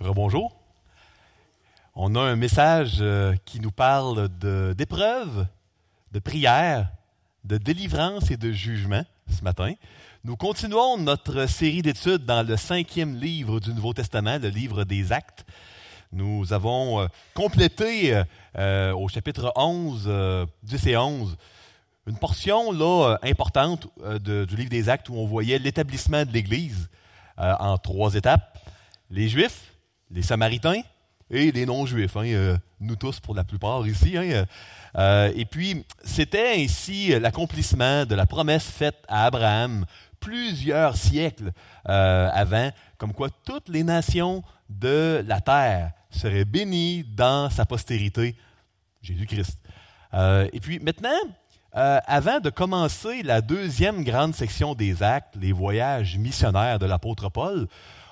Rebonjour. On a un message euh, qui nous parle d'épreuves, de, prière, de délivrance et de jugement ce matin. Nous continuons notre série d'études dans le cinquième livre du Nouveau Testament, le livre des Actes. Nous avons euh, complété euh, au chapitre 11, 10 et 11, une portion là, importante du livre des Actes où on voyait l'établissement de l'Église en trois étapes. Les Juifs, les Samaritains et les non-juifs, hein, euh, nous tous pour la plupart ici. Hein, euh, euh, et puis, c'était ainsi l'accomplissement de la promesse faite à Abraham plusieurs siècles avant, comme quoi toutes les nations de la terre seraient bénies dans sa postérité, Jésus-Christ. et puis maintenant, avant de commencer la deuxième grande section des actes, les voyages missionnaires de l'apôtre Paul,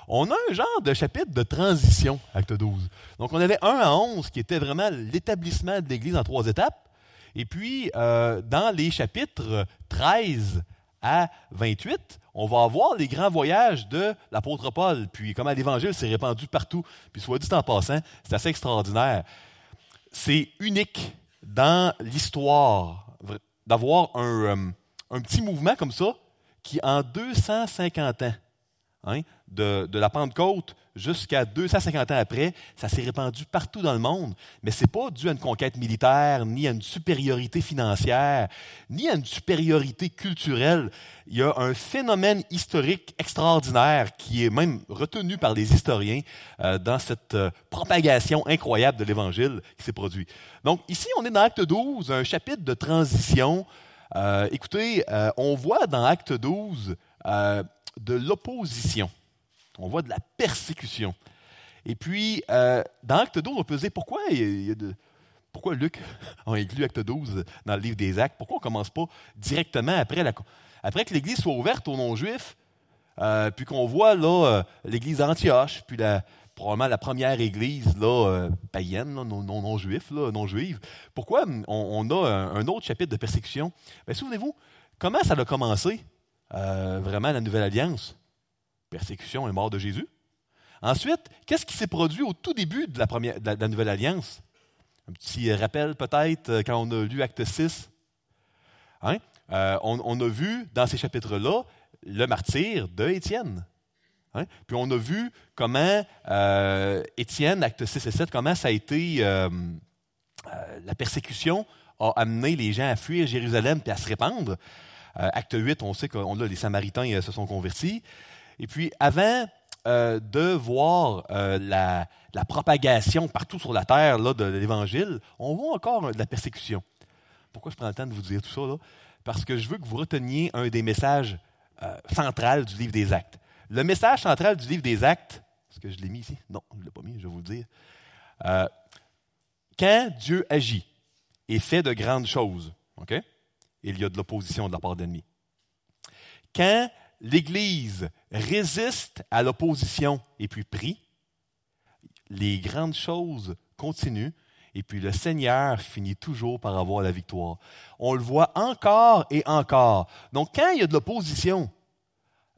on a un genre de chapitre de transition, acte 12. Donc, on avait 1 à 11 qui était vraiment l'établissement de l'Église en trois étapes. Et puis, euh, dans les chapitres 13 à 28, on va avoir les grands voyages de l'apôtre Paul, puis comment l'Évangile s'est répandu partout. Puis, soit dit en passant, c'est assez extraordinaire. C'est unique dans l'histoire d'avoir un, euh, un petit mouvement comme ça qui, en 250 ans, Hein, de, la Pentecôte jusqu'à 250 ans après, ça s'est répandu partout dans le monde, mais ce n'est pas dû à une conquête militaire, ni à une supériorité financière, ni à une supériorité culturelle. Il y a un phénomène historique extraordinaire qui est même retenu par les historiens euh, dans cette euh, propagation incroyable de l'Évangile qui s'est produit. Donc ici, on est dans Acte 12, un chapitre de transition. Euh, écoutez, on voit dans Acte 12 de l'opposition. On voit de la persécution. Et puis, euh, dans Acte 12, on peut se dire pourquoi, pourquoi Luc a inclus Acte 12 dans le livre des Actes? Pourquoi on ne commence pas directement après, que l'Église soit ouverte aux non-juifs, euh, puis qu'on voit là euh, l'Église d'Antioche, puis probablement la première Église là, païenne, non-juif, non, non-juive. Pourquoi on, a un, autre chapitre de persécution? Ben, souvenez-vous, comment ça a commencé? Vraiment la nouvelle alliance? Persécution et mort de Jésus. Ensuite, qu'est-ce qui s'est produit au tout début de la, première, nouvelle alliance? Un petit rappel peut-être euh, quand on a lu Acte 6. Hein? Euh, on, a vu dans ces chapitres-là le martyr de Étienne. Hein? Puis on a vu comment Étienne, acte 6 et 7, comment ça a été la persécution a amené les gens à fuir Jérusalem et à se répandre. Euh, acte 8, on sait que les Samaritains euh, se sont convertis. Et puis, avant euh, de voir la, propagation partout sur la terre là, de l'Évangile, on voit encore de la persécution. Pourquoi je prends le temps de vous dire tout ça? Là? Parce que je veux que vous reteniez un des messages centraux du livre des Actes. Le message central du livre des Actes, est-ce que je l'ai mis ici? Non, je ne l'ai pas mis, je vais vous le dire. quand Dieu agit et fait de grandes choses, OK? il y a de l'opposition de la part d'ennemis. Quand l'Église résiste à l'opposition et puis prie, les grandes choses continuent et puis le Seigneur finit toujours par avoir la victoire. On le voit encore et encore. Donc quand il y a de l'opposition,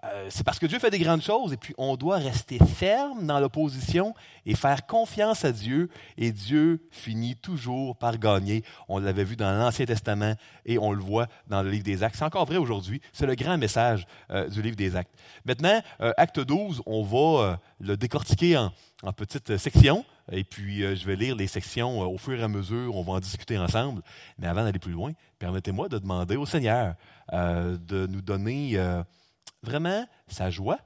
euh, c'est parce que Dieu fait des grandes choses et puis on doit rester ferme dans l'opposition et faire confiance à Dieu et Dieu finit toujours par gagner. On l'avait vu dans l'Ancien Testament et on le voit dans le livre des Actes. C'est encore vrai aujourd'hui. C'est le grand message euh, du livre des Actes. Maintenant, euh, Acte 12, on va le décortiquer en, en petites sections. Et puis, je vais lire les sections au fur et à mesure. On va en discuter ensemble. Mais avant d'aller plus loin, permettez-moi de demander au Seigneur de nous donner vraiment sa joie,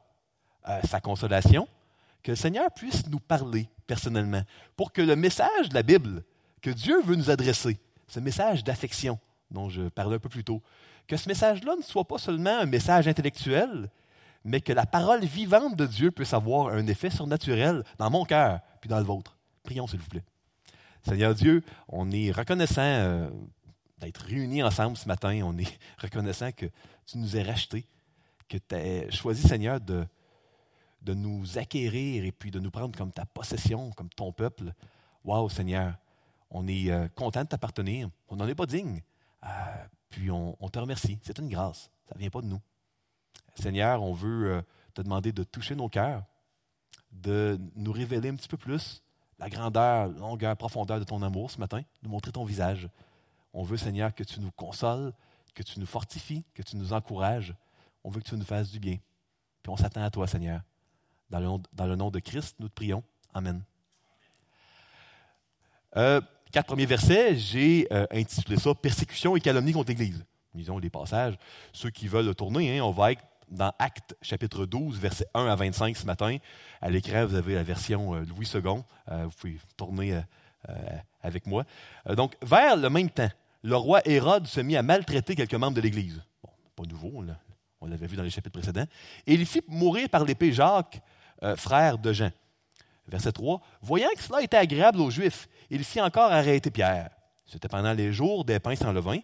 euh, sa consolation, que le Seigneur puisse nous parler personnellement, pour que le message de la Bible que Dieu veut nous adresser, ce message d'affection dont je parlais un peu plus tôt, que ce message-là ne soit pas seulement un message intellectuel, mais que la parole vivante de Dieu puisse avoir un effet surnaturel dans mon cœur puis dans le vôtre. Prions, s'il vous plaît. Seigneur Dieu, on est reconnaissant euh, d'être réunis ensemble ce matin. On est reconnaissant que tu nous aies rachetés, que tu as choisi, Seigneur, de, nous acquérir et puis de nous prendre comme ta possession, comme ton peuple. Waouh, Seigneur, on est euh, content de t'appartenir. On n'en est pas digne. Euh, puis on, te remercie. C'est une grâce. Ça ne vient pas de nous. Seigneur, on veut euh, te demander de toucher nos cœurs, de nous révéler un petit peu plus la grandeur, longueur, profondeur de ton amour ce matin, de montrer ton visage. On veut, Seigneur, que tu nous consoles, que tu nous fortifies, que tu nous encourages. On veut que tu nous fasses du bien. Puis on s'attend à toi, Seigneur. Dans le, nom, de Christ, nous te prions. Amen. Euh, quatre premiers versets, j'ai euh, intitulé ça Persécution et calomnie contre l'Église. Disons les passages. Ceux qui veulent le tourner, hein, on va être dans Actes chapitre 12, versets 1 à 25 ce matin. À l'écran, vous avez la version euh, Louis II. vous pouvez tourner avec moi. donc, vers le même temps, le roi Hérode se mit à maltraiter quelques membres de l'Église. Bon, pas nouveau, on l'avait vu dans les chapitres précédents. Et il fit mourir par l'épée Jacques, frère de Jean. Verset 3. Voyant que cela était agréable aux Juifs, il fit encore arrêter Pierre. C'était pendant les jours des pains sans levain.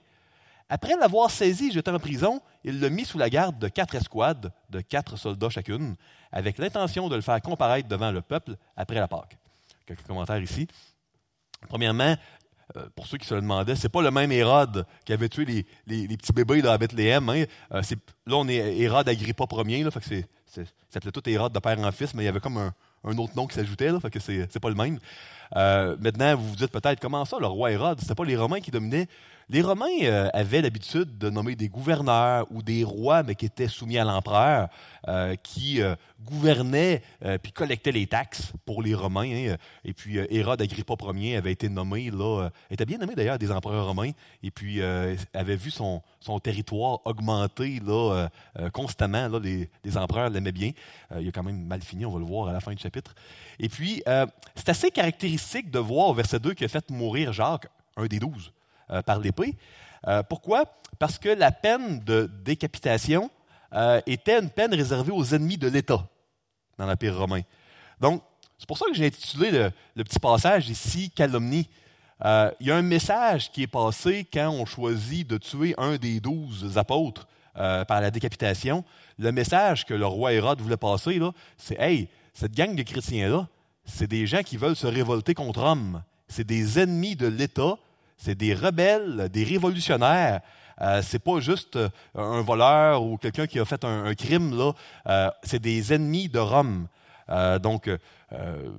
Après l'avoir saisi et jeté en prison, il le mit sous la garde de quatre escouades, de quatre soldats chacune, avec l'intention de le faire comparaître devant le peuple après la Pâque. Quelques commentaires ici. Premièrement, euh, pour ceux qui se le demandaient, c'est pas le même Hérode qui avait tué les, petits bébés à Bethléem. Hein. Euh, là, on est Hérode Agrippa Ier, là, fait que ça s'appelait tout Hérode de père en fils, mais il y avait comme un, autre nom qui s'ajoutait, là, fait que c'est, c'est pas le même. Euh, maintenant, vous vous dites peut-être, comment ça, le roi Hérode, c'était pas les Romains qui dominaient les Romains euh, avaient l'habitude de nommer des gouverneurs ou des rois, mais qui étaient soumis à l'empereur, euh, qui euh, gouvernaient puis collectaient les taxes pour les Romains. Hein. Et puis Hérode Agrippa Ier avait été nommé, là, était bien nommé d'ailleurs des empereurs romains, et puis avait vu son, territoire augmenter constamment. Là, les, les empereurs l'aimaient bien. il a quand même mal fini, on va le voir à la fin du chapitre. Et puis, c'est assez caractéristique de voir au verset 2 qu'il a fait mourir Jacques, un des douze. Euh, par l'épée. Euh, pourquoi? Parce que la peine de décapitation euh, était une peine réservée aux ennemis de l'État dans l'Empire romain. Donc, c'est pour ça que j'ai intitulé le, petit passage ici Calomnie. il y a un message qui est passé quand on choisit de tuer un des douze apôtres par la décapitation. Le message que le roi Hérode voulait passer, c'est Hey, cette gang de chrétiens-là, c'est des gens qui veulent se révolter contre Rome. C'est des ennemis de l'État c'est des rebelles, des révolutionnaires. Euh, c'est pas juste euh, un voleur ou quelqu'un qui a fait un, crime là. Euh, c'est des ennemis de Rome. Donc,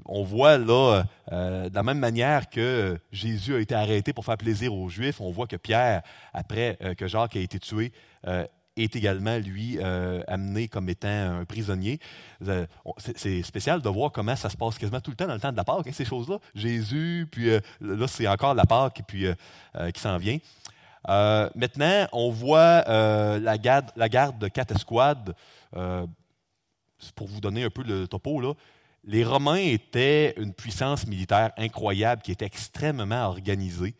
on voit là, de la même manière que Jésus a été arrêté pour faire plaisir aux Juifs, on voit que Pierre, après que Jacques a été tué, est également, lui, euh, amené comme étant un prisonnier. Euh, c'est spécial de voir comment ça se passe quasiment tout le temps dans le temps de la Pâque, hein, ces choses-là. Jésus, puis euh, là, c'est encore la Pâque qui s'en vient. maintenant, on voit la, garde, la garde de quatre escouades. pour vous donner un peu le topo, là, les Romains étaient une puissance militaire incroyable qui était extrêmement organisée.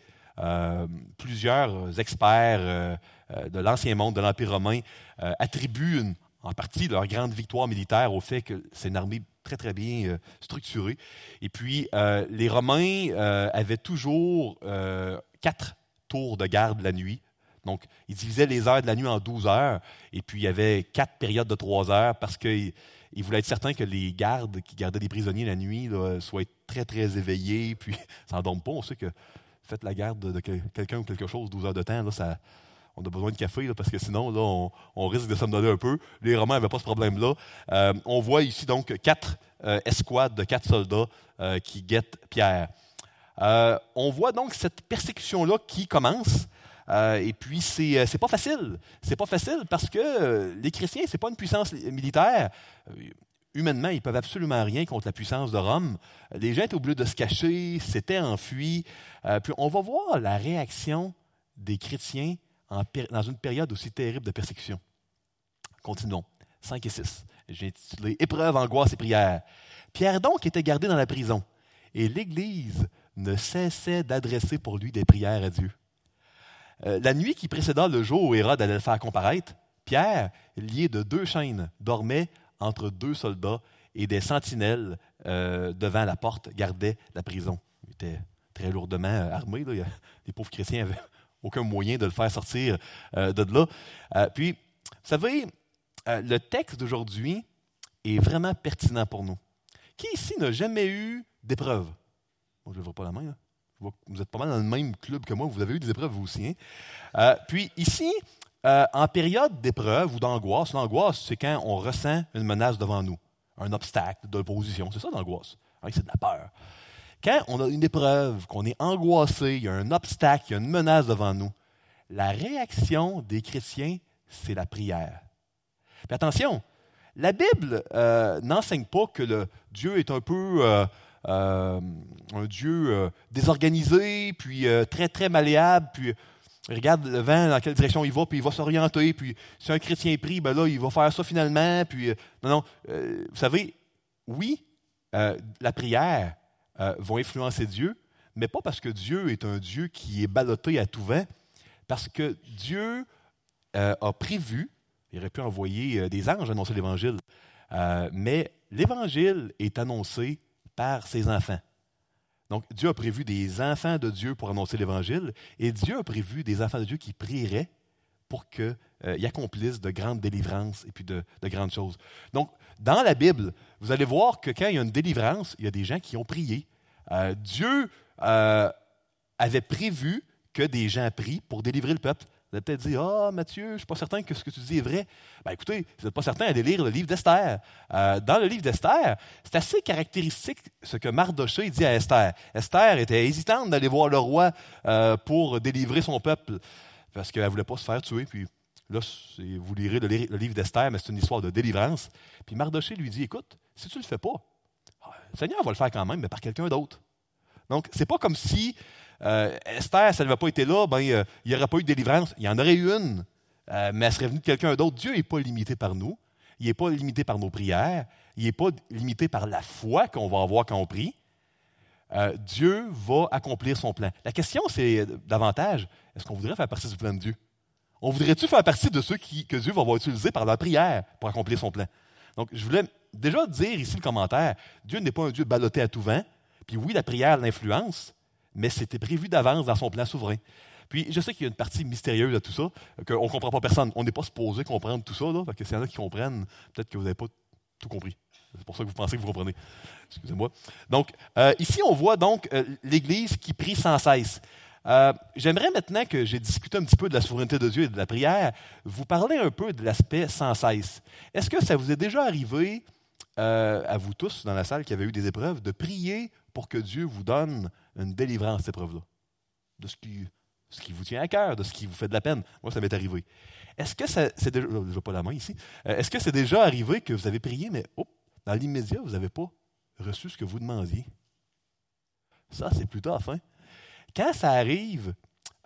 Plusieurs experts euh, de l'Ancien Monde, de l'Empire romain, euh, attribuent en partie leur grande victoire militaire au fait que c'est une armée très, très bien euh, structurée. Et puis, les Romains avaient toujours quatre tours de garde la nuit. Donc, ils divisaient les heures de la nuit en 12 heures, et puis il y avait quatre périodes de trois heures parce qu'ils voulaient être certains que les gardes qui gardaient des prisonniers la nuit soient très, très éveillés, puis ça pas. On sait que faites la garde de quelqu'un ou quelque chose 12 heures de temps, là, ça, on a besoin de café, parce que sinon, là, on, risque de s'en un peu. Les Romains n'avaient pas ce problème-là. Euh, on voit ici donc quatre euh, escouades de quatre soldats euh, qui guettent Pierre. on voit donc cette persécution-là qui commence. et puis, c'est, c'est pas facile. C'est pas facile parce que les chrétiens, c'est pas une puissance militaire humainement, ils peuvent absolument rien contre la puissance de Rome. Les gens étaient obligés de se cacher, s'étaient enfuis. puis on va voir la réaction des chrétiens dans une période aussi terrible de persécution. Continuons. 5 et 6. J'ai intitulé Épreuve, angoisse et prière. Pierre donc était gardé dans la prison, et l'Église ne cessait d'adresser pour lui des prières à Dieu. Euh, la nuit qui précéda le jour où Hérode allait le faire comparaître, Pierre, lié de deux chaînes, dormait entre deux soldats et des sentinelles euh, devant la porte gardaient la prison. Il était très lourdement armé. Les pauvres chrétiens avaient aucun moyen de le faire sortir euh, de là. Euh, puis, vous savez, euh, le texte d'aujourd'hui est vraiment pertinent pour nous. Qui ici n'a jamais eu d'épreuve? Je ne vois pas la main. vous êtes pas mal dans le même club que moi. Vous avez eu des épreuves, vous aussi. Hein? puis, ici, en période d'épreuve ou d'angoisse, l'angoisse, c'est quand on ressent une menace devant nous. un obstacle, de l'opposition. C'est ça l'angoisse. Hein, c'est de la peur. Quand on a une épreuve, qu'on est angoissé, il y a un obstacle, il y a une menace devant nous, la réaction des chrétiens, c'est la prière. Attention, la Bible euh, n'enseigne pas que le Dieu est un peu euh, euh, un Dieu désorganisé, puis très, très malléable, puis regarde le vent dans quelle direction il va, puis il va s'orienter, puis si un chrétien prie, ben là, il va faire ça finalement, puis non, non, vous savez, oui, la prière va influencer Dieu, mais pas parce que Dieu est un Dieu qui est ballotté à tout vent, parce que Dieu a prévu il aurait pu envoyer euh, des anges annoncer l'Évangile. Euh, mais l'Évangile est annoncé par ses enfants. Donc, Dieu a prévu des enfants de Dieu pour annoncer l'Évangile, et Dieu a prévu des enfants de Dieu qui prieraient pour qu'ils euh, accomplissent de grandes délivrances et puis de, grandes choses. Donc, dans la Bible, vous allez voir que quand il y a une délivrance, il y a des gens qui ont prié. Dieu avait prévu que des gens prient pour délivrer le peuple. Vous allez peut-être dire Ah, Mathieu, je ne suis pas certain que ce que tu dis est vrai. Ben, écoutez, vous n'êtes pas certain d'aller lire le livre d'Esther. Euh, dans le livre d'Esther, c'est assez caractéristique ce que Mardoché dit à Esther. Esther était hésitante d'aller voir le roi euh, pour délivrer son peuple parce qu'elle ne voulait pas se faire tuer. Puis là, vous lirez le, livre d'Esther, mais c'est une histoire de délivrance. Puis Mardoché lui dit Écoute, si tu ne le fais pas, le Seigneur va le faire quand même, mais par quelqu'un d'autre. Donc, c'est pas comme si euh, Esther, elle n'avait pas été là, ben, euh, il n'y aurait pas eu de délivrance. Il y en aurait eu une, euh, mais elle serait venue de quelqu'un d'autre. Dieu n'est pas limité par nous. Il n'est pas limité par nos prières. Il n'est pas limité par la foi qu'on va avoir quand on prie. Dieu va accomplir son plan. La question, c'est davantage, est-ce qu'on voudrait faire partie du plan de Dieu? On voudrait-tu faire partie de ceux que Dieu va avoir utilisés par la prière pour accomplir son plan? Donc, je voulais déjà dire ici le commentaire, Dieu n'est pas un Dieu ballotté à tout vent. Puis oui, la prière l'influence, mais c'était prévu d'avance dans son plan souverain. Puis je sais qu'il y a une partie mystérieuse de tout ça, qu'on ne comprend pas personne. On n'est pas supposé comprendre tout ça, là, parce que s'il y en a qui comprennent, peut-être que vous n'avez pas tout compris. C'est pour ça que vous pensez que vous comprenez. Excusez-moi. Donc, euh, ici, on voit donc euh, l'Église qui prie sans cesse. Euh, j'aimerais maintenant que j'ai discuté un petit peu de la souveraineté de Dieu et de la prière, vous parler un peu de l'aspect sans cesse. Est-ce que ça vous est déjà arrivé, à vous tous dans la salle qui avez eu des épreuves, de prier pour que Dieu vous donne une délivrance, cette épreuve-là. De ce qui, vous tient à cœur, de ce qui vous fait de la peine. Moi, ça m'est arrivé. Est-ce que c'est déjà, je pas la main ici, euh, est-ce que c'est déjà arrivé que vous avez prié, mais oh, dans l'immédiat, vous n'avez pas reçu ce que vous demandiez? Ça, c'est plutôt tough, hein? Quand ça arrive,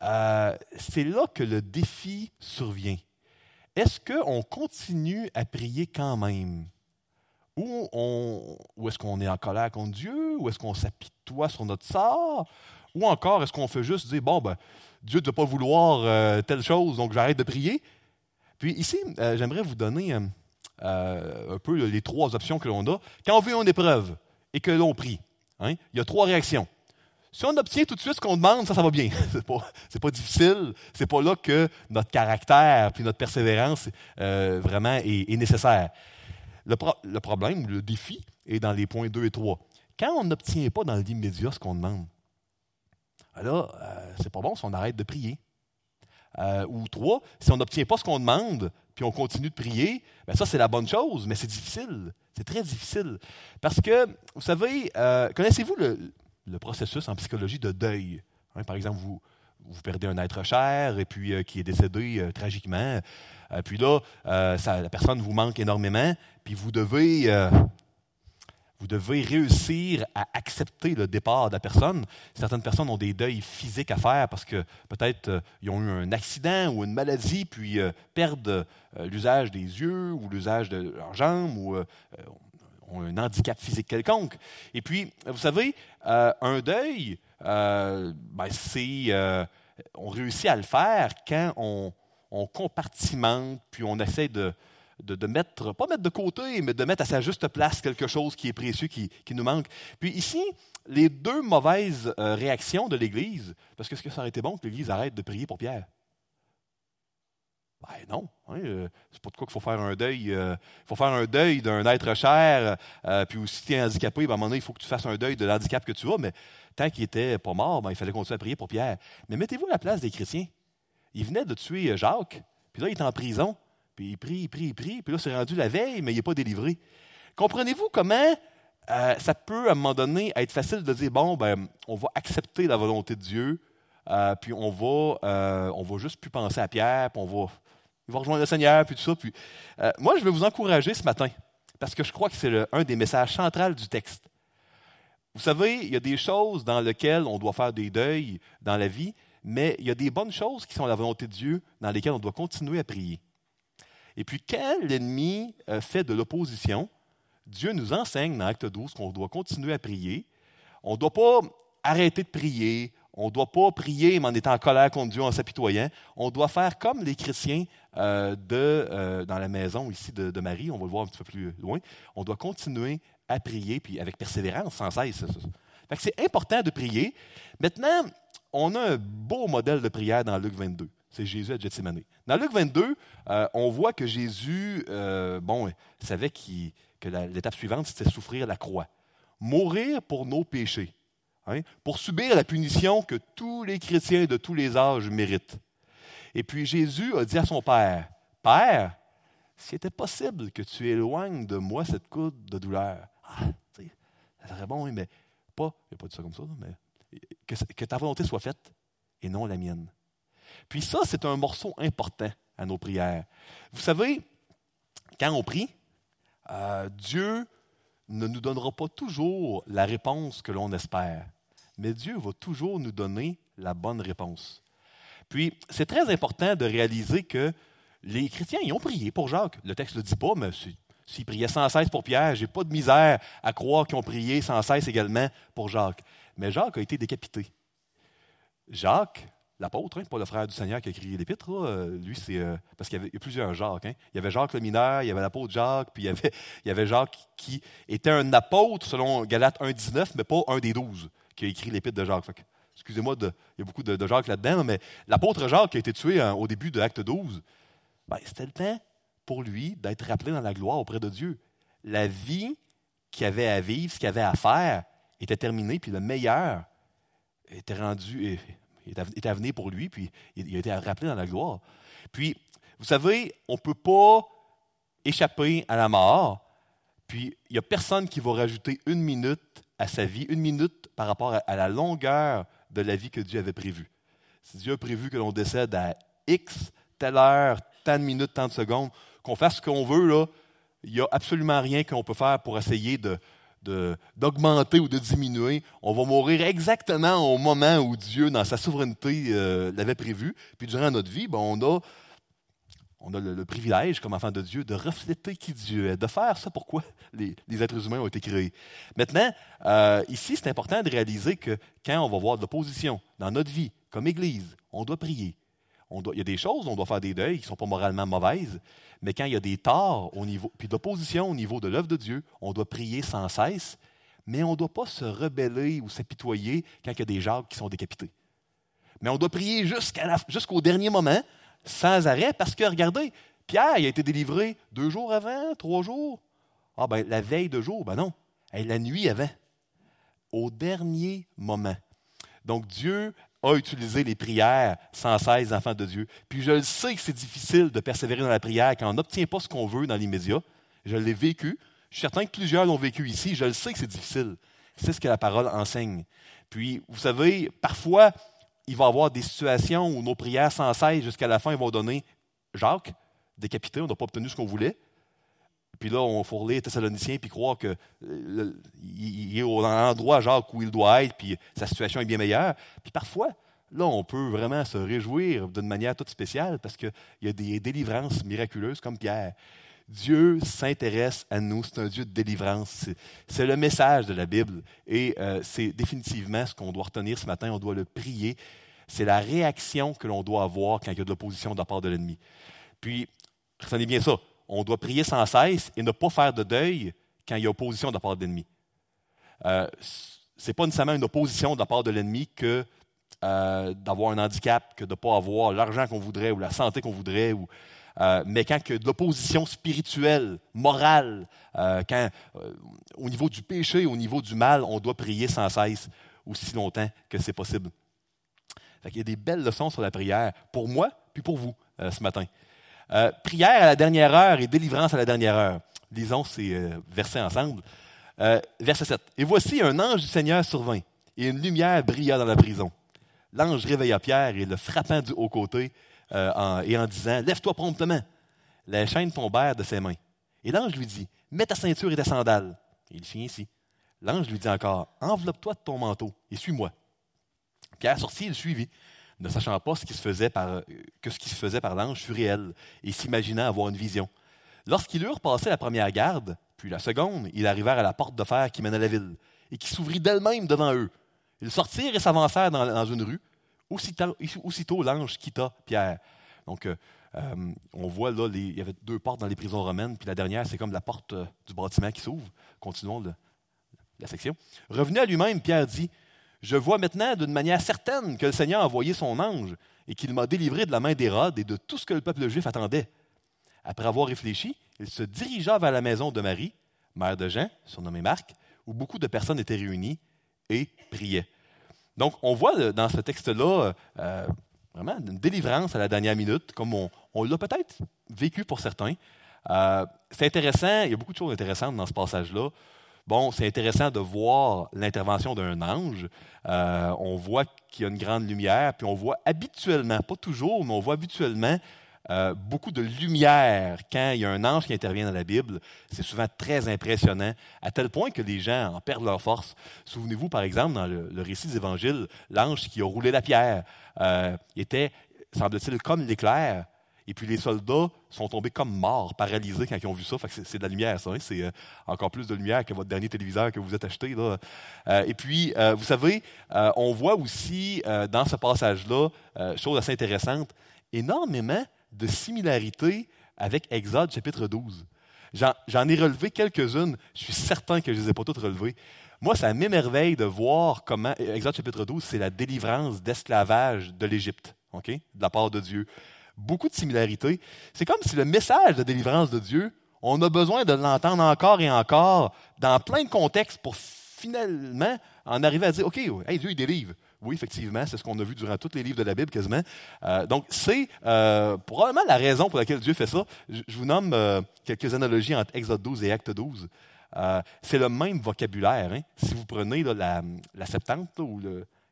euh, c'est là que le défi survient. Est-ce qu'on continue à prier quand même? Ou est-ce qu'on est en colère contre Dieu? Ou est-ce qu'on s'apitoie sur notre sort? Ou encore, est-ce qu'on fait juste dire, bon, ben, Dieu ne doit pas vouloir euh, telle chose, donc j'arrête de prier? Puis ici, euh, j'aimerais vous donner euh, un peu les trois options que l'on a. Quand on vit une épreuve et que l'on prie, hein, il y a trois réactions. Si on obtient tout de suite ce qu'on demande, ça, ça va bien. C'est pas, pas difficile. C'est pas là que notre caractère puis notre persévérance vraiment est nécessaire. Le, problème, le défi, est dans les points 2 et 3. Quand on n'obtient pas dans l'immédiat ce qu'on demande, alors, euh, c'est pas bon si on arrête de prier. Euh, ou trois, si on n'obtient pas ce qu'on demande, puis on continue de prier, bien ça, c'est la bonne chose, mais c'est difficile. C'est très difficile. Parce que, vous savez, euh, connaissez-vous le, processus en psychologie de deuil? Hein, par exemple, vous, vous perdez un être cher et puis qui est décédé tragiquement. puis là, la personne vous manque énormément. Puis vous devez, euh, vous devez réussir à accepter le départ de la personne. Certaines personnes ont des deuils physiques à faire parce que peut-être euh, ils ont eu un accident ou une maladie, puis euh, perdent l'usage des yeux ou l'usage de leurs jambes ou ont un handicap physique quelconque. Et puis, vous savez, un deuil, ben, c'est, on réussit à le faire quand on, compartimente, puis on essaie de, de, mettre, pas mettre de côté, mais de mettre à sa juste place quelque chose qui est précieux, qui, nous manque. Puis ici, les deux mauvaises euh, réactions de l'Église, parce que est-ce que ça aurait été bon que l'Église arrête de prier pour Pierre? Ben non. Hein, euh, c'est pas de quoi qu'il faut faire un deuil. Euh, il faut faire un deuil d'un être cher. puis aussi, si tu es handicapé, ben, à un moment donné, il faut que tu fasses un deuil de l'handicap que tu as. Mais tant qu'il n'était pas mort, ben, il fallait continuer à prier pour Pierre. Mais mettez-vous à la place des chrétiens. Il venait de tuer Jacques. Puis là, il est en prison. Puis il prie, il prie, il prie. Puis là, c'est rendu la veille, mais il n'est pas délivré. comprenez-vous comment euh, ça peut, à un moment donné, être facile de dire, bon, ben, on va accepter la volonté de Dieu, euh, puis on va, euh, on va juste plus penser à Pierre, puis on va, il va rejoindre le Seigneur, puis tout ça. Puis, moi, je vais vous encourager ce matin, parce que je crois que c'est un des messages centraux du texte. Vous savez, il y a des choses dans lesquelles on doit faire des deuils dans la vie, mais il y a des bonnes choses qui sont la volonté de Dieu, dans lesquelles on doit continuer à prier. Et puis, quand l'ennemi fait de l'opposition, Dieu nous enseigne dans Acte 12 qu'on doit continuer à prier. On ne doit pas arrêter de prier. On ne doit pas prier en étant en colère contre Dieu, en s'apitoyant. On doit faire comme les chrétiens euh, euh, dans la maison ici de, Marie. On va le voir un petit peu plus loin. On doit continuer à prier, puis avec persévérance, sans cesse. C'est important de prier. Maintenant, on a un beau modèle de prière dans Luc 22. C'est Jésus à Gethsemane. Dans Luc 22, euh, on voit que Jésus, bon, savait que l'étape suivante, c'était souffrir la croix. Mourir pour nos péchés, hein, pour subir la punition que tous les chrétiens de tous les âges méritent. Et puis Jésus a dit à son Père, Père, s'il était possible que tu éloignes de moi cette coude de douleur, ah, ça serait bon, mais pas, il pas dit ça comme ça, mais que, que ta volonté soit faite et non la mienne. Puis ça, c'est un morceau important à nos prières. Vous savez, quand on prie, euh, Dieu ne nous donnera pas toujours la réponse que l'on espère, mais Dieu va toujours nous donner la bonne réponse. Puis, c'est très important de réaliser que les chrétiens, ils ont prié pour Jacques. Le texte ne le dit pas, mais s'ils priaient sans cesse pour Pierre, j'ai pas de misère à croire qu'ils ont prié sans cesse également pour Jacques. Mais Jacques a été décapité. Jacques l'apôtre, hein, pas le frère du Seigneur qui a écrit l'épître, euh, lui, c'est. Euh, parce qu'il y avait plusieurs Jacques. Hein. Il y avait Jacques le mineur, il y avait l'apôtre Jacques, puis il y avait, il y avait Jacques qui était un apôtre selon Galates 1,19, mais pas un des douze qui a écrit l'épître de Jacques. Excusez-moi, il y a beaucoup de, Jacques là-dedans, mais l'apôtre Jacques qui a été tué hein, au début de l'acte 12, ben, c'était le temps pour lui d'être rappelé dans la gloire auprès de Dieu. La vie qu'il avait à vivre, ce qu'il avait à faire, était terminée, puis le meilleur était rendu, est à venir pour lui, puis il a été rappelé dans la gloire. Puis, vous savez, on ne peut pas échapper à la mort, puis il n'y a personne qui va rajouter une minute à sa vie, une minute par rapport à la longueur de la vie que Dieu avait prévue. Si Dieu a prévu que l'on décède à X, telle heure, tant de minutes, tant de secondes, qu'on fasse ce qu'on veut, là, il n'y a absolument rien qu'on peut faire pour essayer de, d'augmenter ou de diminuer. On va mourir exactement au moment où Dieu, dans sa souveraineté, euh, l'avait prévu. Puis durant notre vie, ben, on a, on a le, privilège, comme enfant de Dieu, de refléter qui Dieu est, de faire ça pourquoi les, êtres humains ont été créés. Maintenant, euh, ici, c'est important de réaliser que quand on va voir de l'opposition dans notre vie, comme Église, on doit prier. Il y a des choses, on doit faire des deuils qui ne sont pas moralement mauvaises, mais quand il y a des torts au niveau, puis d'opposition au niveau de l'œuvre de Dieu, on doit prier sans cesse, mais on ne doit pas se rebeller ou s'apitoyer quand il y a des Jacques qui sont décapités. Mais on doit prier jusqu'au dernier moment, sans arrêt, parce que, regardez, Pierre il a été délivré deux jours avant, trois jours. Ah ben, la veille de jour, ben non, la nuit avant, au dernier moment. Donc Dieu a utilisé les prières sans cesse, enfants de Dieu. Puis je le sais que c'est difficile de persévérer dans la prière quand on n'obtient pas ce qu'on veut dans l'immédiat. Je l'ai vécu. Je suis certain que plusieurs l'ont vécu ici. Je le sais que c'est difficile. C'est ce que la parole enseigne. Puis, vous savez, parfois, il va y avoir des situations où nos prières sans cesse, jusqu'à la fin, ils vont donner Jacques, décapité, on n'a pas obtenu ce qu'on voulait. Puis là, on fourlait Thessaloniciens puis croire qu'il est au endroit, Jacques, où il doit être, puis sa situation est bien meilleure. Puis parfois, là, on peut vraiment se réjouir d'une manière toute spéciale parce qu'il y a des délivrances miraculeuses comme Pierre. Dieu s'intéresse à nous, c'est un Dieu de délivrance. C'est le message de la Bible et euh, c'est définitivement ce qu'on doit retenir ce matin, on doit le prier. C'est la réaction que l'on doit avoir quand il y a de l'opposition de la part de l'ennemi. Puis, retenez bien ça, on doit prier sans cesse et ne pas faire de deuil quand il y a opposition de la part de l'ennemi. Euh, ce n'est pas nécessairement une opposition de la part de l'ennemi que euh, d'avoir un handicap, que de ne pas avoir l'argent qu'on voudrait ou la santé qu'on voudrait, ou, euh, mais quand de l'opposition spirituelle, morale, quand au niveau du péché, au niveau du mal, on doit prier sans cesse aussi longtemps que c'est possible. il y a des belles leçons sur la prière, pour moi, puis pour vous, ce matin. Euh, prière à la dernière heure et délivrance à la dernière heure. Lisons ces versets ensemble. verset 7. Et voici un ange du Seigneur survint, et une lumière brilla dans la prison. L'ange réveilla Pierre et le frappant du haut côté et en disant Lève-toi promptement. Les chaînes tombèrent de ses mains. Et l'ange lui dit Mets ta ceinture et ta sandale. il fit ainsi. L'ange lui dit encore Enveloppe-toi de ton manteau et suis-moi. Pierre sortit et le suivit, ne sachant pas ce qui se faisait par, que ce qui se faisait par l'ange fut réel, et s'imaginant avoir une vision. Lorsqu'ils eurent passé la première garde, puis la seconde, ils arrivèrent à la porte de fer qui mène à la ville, et qui s'ouvrit d'elle-même devant eux. Ils sortirent et s'avancèrent dans, une rue. Aussitôt, l'ange quitta Pierre. Donc, euh, euh, on voit là, il y avait deux portes dans les prisons romaines, puis la dernière, c'est comme la porte euh, du bâtiment qui s'ouvre. Continuons la section. Revenu à lui-même, Pierre dit Je vois maintenant d'une manière certaine que le Seigneur a envoyé son ange et qu'il m'a délivré de la main d'Hérode et de tout ce que le peuple juif attendait. Après avoir réfléchi, il se dirigea vers la maison de Marie, mère de Jean, surnommée Marc, où beaucoup de personnes étaient réunies et priaient. Donc, on voit dans ce texte-là euh, vraiment une délivrance à la dernière minute, comme on, l'a peut-être vécu pour certains. Euh, c'est intéressant, il y a beaucoup de choses intéressantes dans ce passage-là. Bon, c'est intéressant de voir l'intervention d'un ange. Euh, on voit qu'il y a une grande lumière, puis on voit habituellement, pas toujours, mais on voit habituellement euh, beaucoup de lumière quand il y a un ange qui intervient dans la Bible. C'est souvent très impressionnant, à tel point que les gens en perdent leur force. Souvenez-vous, par exemple, dans le, récit des évangiles, l'ange qui a roulé la pierre euh, était, semble-t-il, comme l'éclair. Et puis les soldats sont tombés comme morts, paralysés quand ils ont vu ça. c'est, de la lumière, ça. Hein. C'est euh, encore plus de lumière que votre dernier téléviseur que vous êtes acheté. Et puis, vous savez, on voit aussi dans ce passage-là, chose assez intéressante, énormément de similarités avec Exode chapitre 12. J'en ai relevé quelques-unes. Je suis certain que je ne les ai pas toutes relevées. Moi, ça m'émerveille de voir comment Exode chapitre 12, c'est la délivrance d'esclavage de l'Égypte, de la part de Dieu. Beaucoup de similarités. C'est comme si le message de délivrance de Dieu, on a besoin de l'entendre encore et encore dans plein de contextes pour finalement en arriver à dire, OK, hey, Dieu, il délivre. Oui, effectivement, c'est ce qu'on a vu durant tous les livres de la Bible quasiment. Euh, donc, c'est euh, probablement la raison pour laquelle Dieu fait ça. Je, vous nomme euh, quelques analogies entre Exode 12 et Acte 12. c'est le même vocabulaire. Hein. Si vous prenez la, Septante,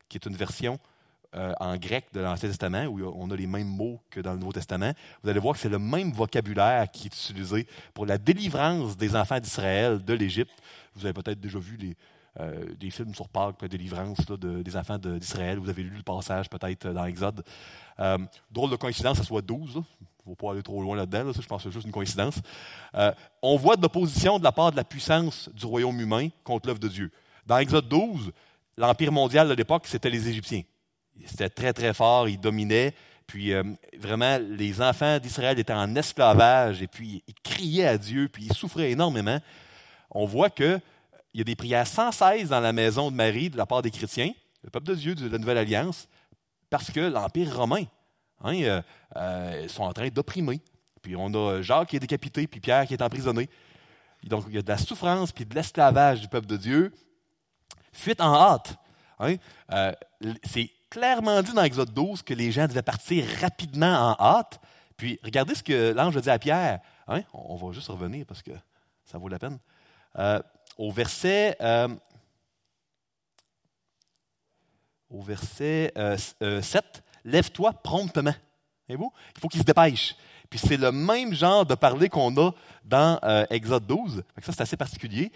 qui est une version en grec de l'Ancien Testament, où on a les mêmes mots que dans le Nouveau Testament, vous allez voir que c'est le même vocabulaire qui est utilisé pour la délivrance des enfants d'Israël de l'Égypte. Vous avez peut-être déjà vu les, euh, des films sur Pâques, la délivrance des enfants d'Israël. Vous avez lu le passage peut-être dans Exode. Euh, drôle de coïncidence, ça soit 12. Il ne faut pas aller trop loin là-dedans. je pense que c'est juste une coïncidence. Euh, on voit de l'opposition de la part de la puissance du royaume humain contre l'œuvre de Dieu. Dans Exode 12, l'empire mondial de l'époque, c'était les Égyptiens. C'était très, très fort, ils dominaient. Puis vraiment, les enfants d'Israël étaient en esclavage et puis ils criaient à Dieu, puis ils souffraient énormément. On voit que il y a des prières sans cesse dans la maison de Marie de la part des chrétiens, le peuple de Dieu de la Nouvelle Alliance, parce que l'Empire romain, hein, euh, euh, sont en train d'opprimer. Puis on a Jacques qui est décapité, puis Pierre qui est emprisonné. Donc il y a de la souffrance, puis de l'esclavage du peuple de Dieu. Fuite en hâte. Hein. Euh, c'est clairement dit dans Exode 12 que les gens devaient partir rapidement en hâte. Puis regardez ce que l'ange dit à Pierre. Hein. On va juste revenir parce que ça vaut la peine au verset, euh, au verset 7, euh, euh, Lève-toi promptement. vous? Il faut qu'il se dépêche. Puis c'est le même genre de parler qu'on a dans Exode 12. Ça, c'est assez particulier.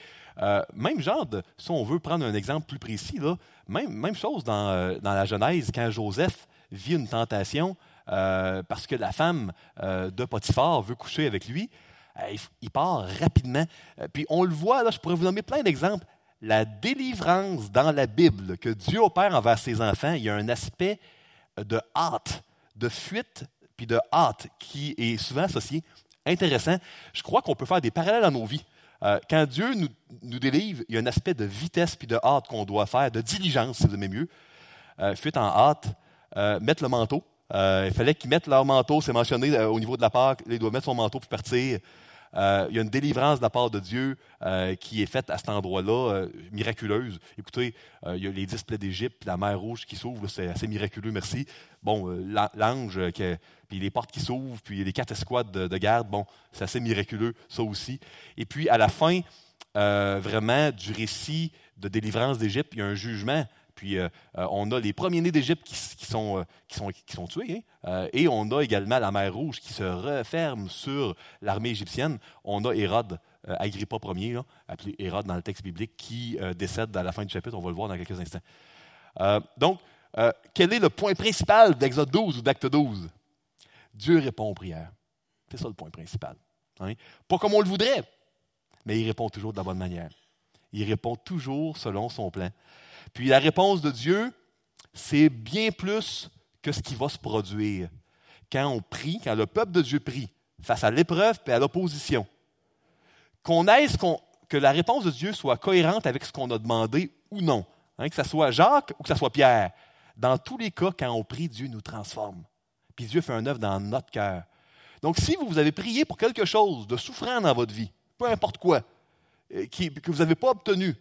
même genre de, si on veut prendre un exemple plus précis, même, même chose dans, dans la Genèse, quand Joseph vit une tentation parce que la femme de Potiphar veut coucher avec lui. Euh, il part rapidement. Euh, puis on le voit, là, je pourrais vous nommer plein d'exemples. La délivrance dans la Bible que Dieu opère envers ses enfants, il y a un aspect de hâte, de fuite, puis de hâte qui est souvent associé. Intéressant. Je crois qu'on peut faire des parallèles dans nos vies. Euh, quand Dieu nous, nous, délivre, il y a un aspect de vitesse puis de hâte qu'on doit faire, de diligence, si vous aimez mieux. fuite en hâte, mettre le manteau. il fallait qu'ils mettent leur manteau, c'est mentionné au niveau de la Pâque, ils doivent mettre son manteau pour partir. Euh, il y a une délivrance de la part de Dieu euh, qui est faite à cet endroit-là, euh, miraculeuse. Écoutez, il y a les dix plaies d'Égypte, la mer rouge qui s'ouvre, c'est assez miraculeux, merci. Bon, l'ange, puis les portes qui s'ouvrent, puis les quatre escouades de, de garde, bon, c'est assez miraculeux, ça aussi. Et puis, à la fin, vraiment, du récit de délivrance d'Égypte, il y a un jugement puis euh, euh, on a les premiers-nés d'Égypte qui, sont, euh, qui sont tués. Hein. et on a également la mer Rouge qui se referme sur l'armée égyptienne. On a Hérode, Agrippa Ier, appelé Hérode dans le texte biblique, qui décède à la fin du chapitre. On va le voir dans quelques instants. donc, quel est le point principal d'Exode 12 ou d'Acte 12? Dieu répond aux prières. C'est ça le point principal. Hein. Pas comme on le voudrait, mais il répond toujours de la bonne manière. Il répond toujours selon son plan. Puis la réponse de Dieu, c'est bien plus que ce qui va se produire quand on prie, quand le peuple de Dieu prie face à l'épreuve et à l'opposition. Qu'on aise que la réponse de Dieu soit cohérente avec ce qu'on a demandé ou non. Hein, que ce soit Jacques ou que ce soit Pierre. Dans tous les cas, quand on prie, Dieu nous transforme. Puis Dieu fait un œuvre dans notre cœur. Donc, si vous avez prié pour quelque chose de souffrant dans votre vie, peu importe quoi, que vous n'avez pas obtenu,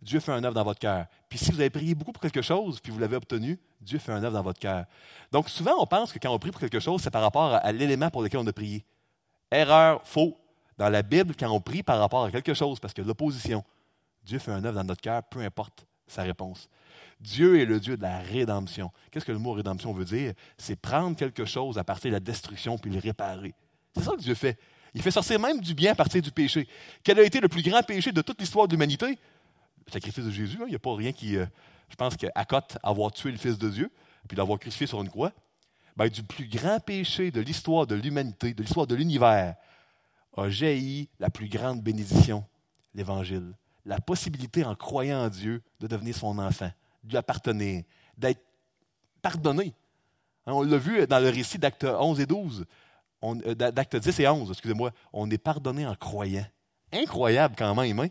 Dieu fait un œuvre dans votre cœur. Puis si vous avez prié beaucoup pour quelque chose, puis vous l'avez obtenu, Dieu fait un œuvre dans votre cœur. Donc souvent, on pense que quand on prie pour quelque chose, c'est par rapport à, l'élément pour lequel on a prié. Erreur, faux. Dans la Bible, quand on prie par rapport à quelque chose, parce que l'opposition, Dieu fait un œuvre dans notre cœur, peu importe sa réponse. Dieu est le Dieu de la rédemption. Qu'est-ce que le mot rédemption veut dire? C'est prendre quelque chose à partir de la destruction puis le réparer. C'est ça que Dieu fait. Il fait sortir même du bien à partir du péché. Quel a été le plus grand péché de toute l'histoire de l'humanité? le sacrifice de Jésus. Hein. Il n'y a pas rien qui, euh, je pense, qu'accote avoir tué le Fils de Dieu, puis l'avoir crucifié sur une croix. Ben, du plus grand péché de l'histoire de l'humanité, de l'histoire de l'univers, a jailli la plus grande bénédiction, l'Évangile. La possibilité, en croyant en Dieu, de devenir son enfant, de lui appartenir, d'être pardonné. Hein, on l'a vu dans le récit d'actes 11 et 12, euh, d'actes 10 et 11, excusez-moi, on est pardonné en croyant. Incroyable quand même. Hein?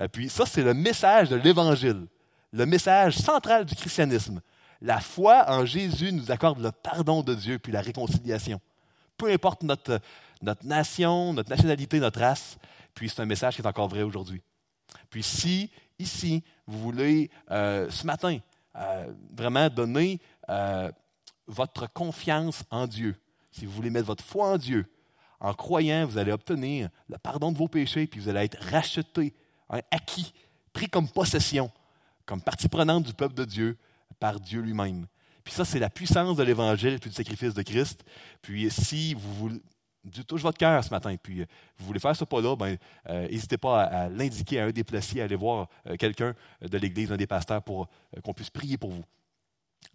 Euh, puis ça, c'est le message de l'Évangile, le message central du christianisme. La foi en Jésus nous accorde le pardon de Dieu puis la réconciliation. Peu importe notre, nation, notre nationalité, notre race, puis c'est un message qui est encore vrai aujourd'hui. Puis si, ici, vous voulez, euh, ce matin, euh, vraiment donner votre confiance en Dieu, si vous voulez mettre votre foi en Dieu, en croyant, vous allez obtenir le pardon de vos péchés, puis vous allez être racheté un acquis, pris comme possession, comme partie prenante du peuple de Dieu par Dieu lui-même. Puis ça, c'est la puissance de l'Évangile et du sacrifice de Christ. Puis si vous voulez, touche votre cœur ce matin, puis euh, vous voulez faire ce pas-là, ben, euh, n'hésitez pas à, l'indiquer à un des placiers, à aller voir euh, quelqu'un de l'Église, un des pasteurs, pour qu'on puisse prier pour vous.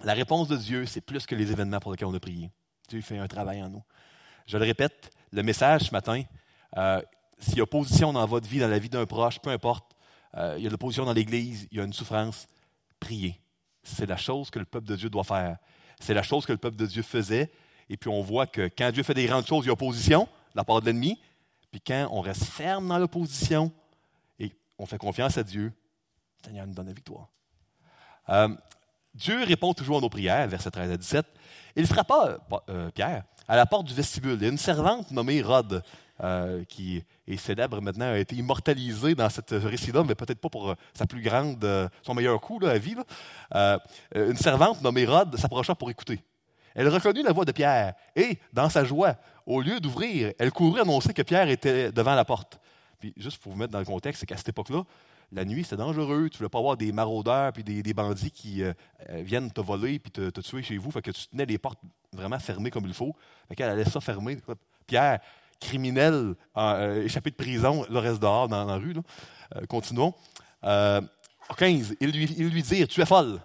La réponse de Dieu, c'est plus que les événements pour lesquels on a prié. Dieu fait un travail en nous. Je le répète, le message ce matin, s'il y a opposition dans votre vie, dans la vie d'un proche, peu importe, euh, il y a de l'opposition dans l'Église, il y a une souffrance, priez. C'est la chose que le peuple de Dieu doit faire. C'est la chose que le peuple de Dieu faisait. Et puis on voit que quand Dieu fait des grandes choses, il y a opposition de la part de l'ennemi. Puis quand on reste ferme dans l'opposition et on fait confiance à Dieu, le Seigneur nous donne la victoire. Euh, Dieu répond toujours à nos prières, verset 13 à 17. Il frappa, euh, Pierre, à la porte du vestibule. Il y a une servante nommée Rod. Euh, qui est célèbre maintenant, a été immortalisé dans cette récit-là, mais peut-être pas pour euh, sa plus grande, euh, son meilleur coup là, à vie. une servante nommée Rod s'approcha pour écouter. Elle reconnut la voix de Pierre et, dans sa joie, au lieu d'ouvrir, elle courut annoncer que Pierre était devant la porte. Puis, juste pour vous mettre dans le contexte, c'est qu'à cette époque-là, la nuit, c'était dangereux. Tu ne voulais pas avoir des maraudeurs puis des, bandits qui viennent te voler puis te, tuer chez vous. Fait que tu tenais les portes vraiment fermées comme il faut. Fait qu'elle allait ça fermer. Pierre, criminel euh, échappé de prison, le reste dehors dans, la rue. Euh, continuons. 15. Euh, ils lui, lui dirent Tu es folle.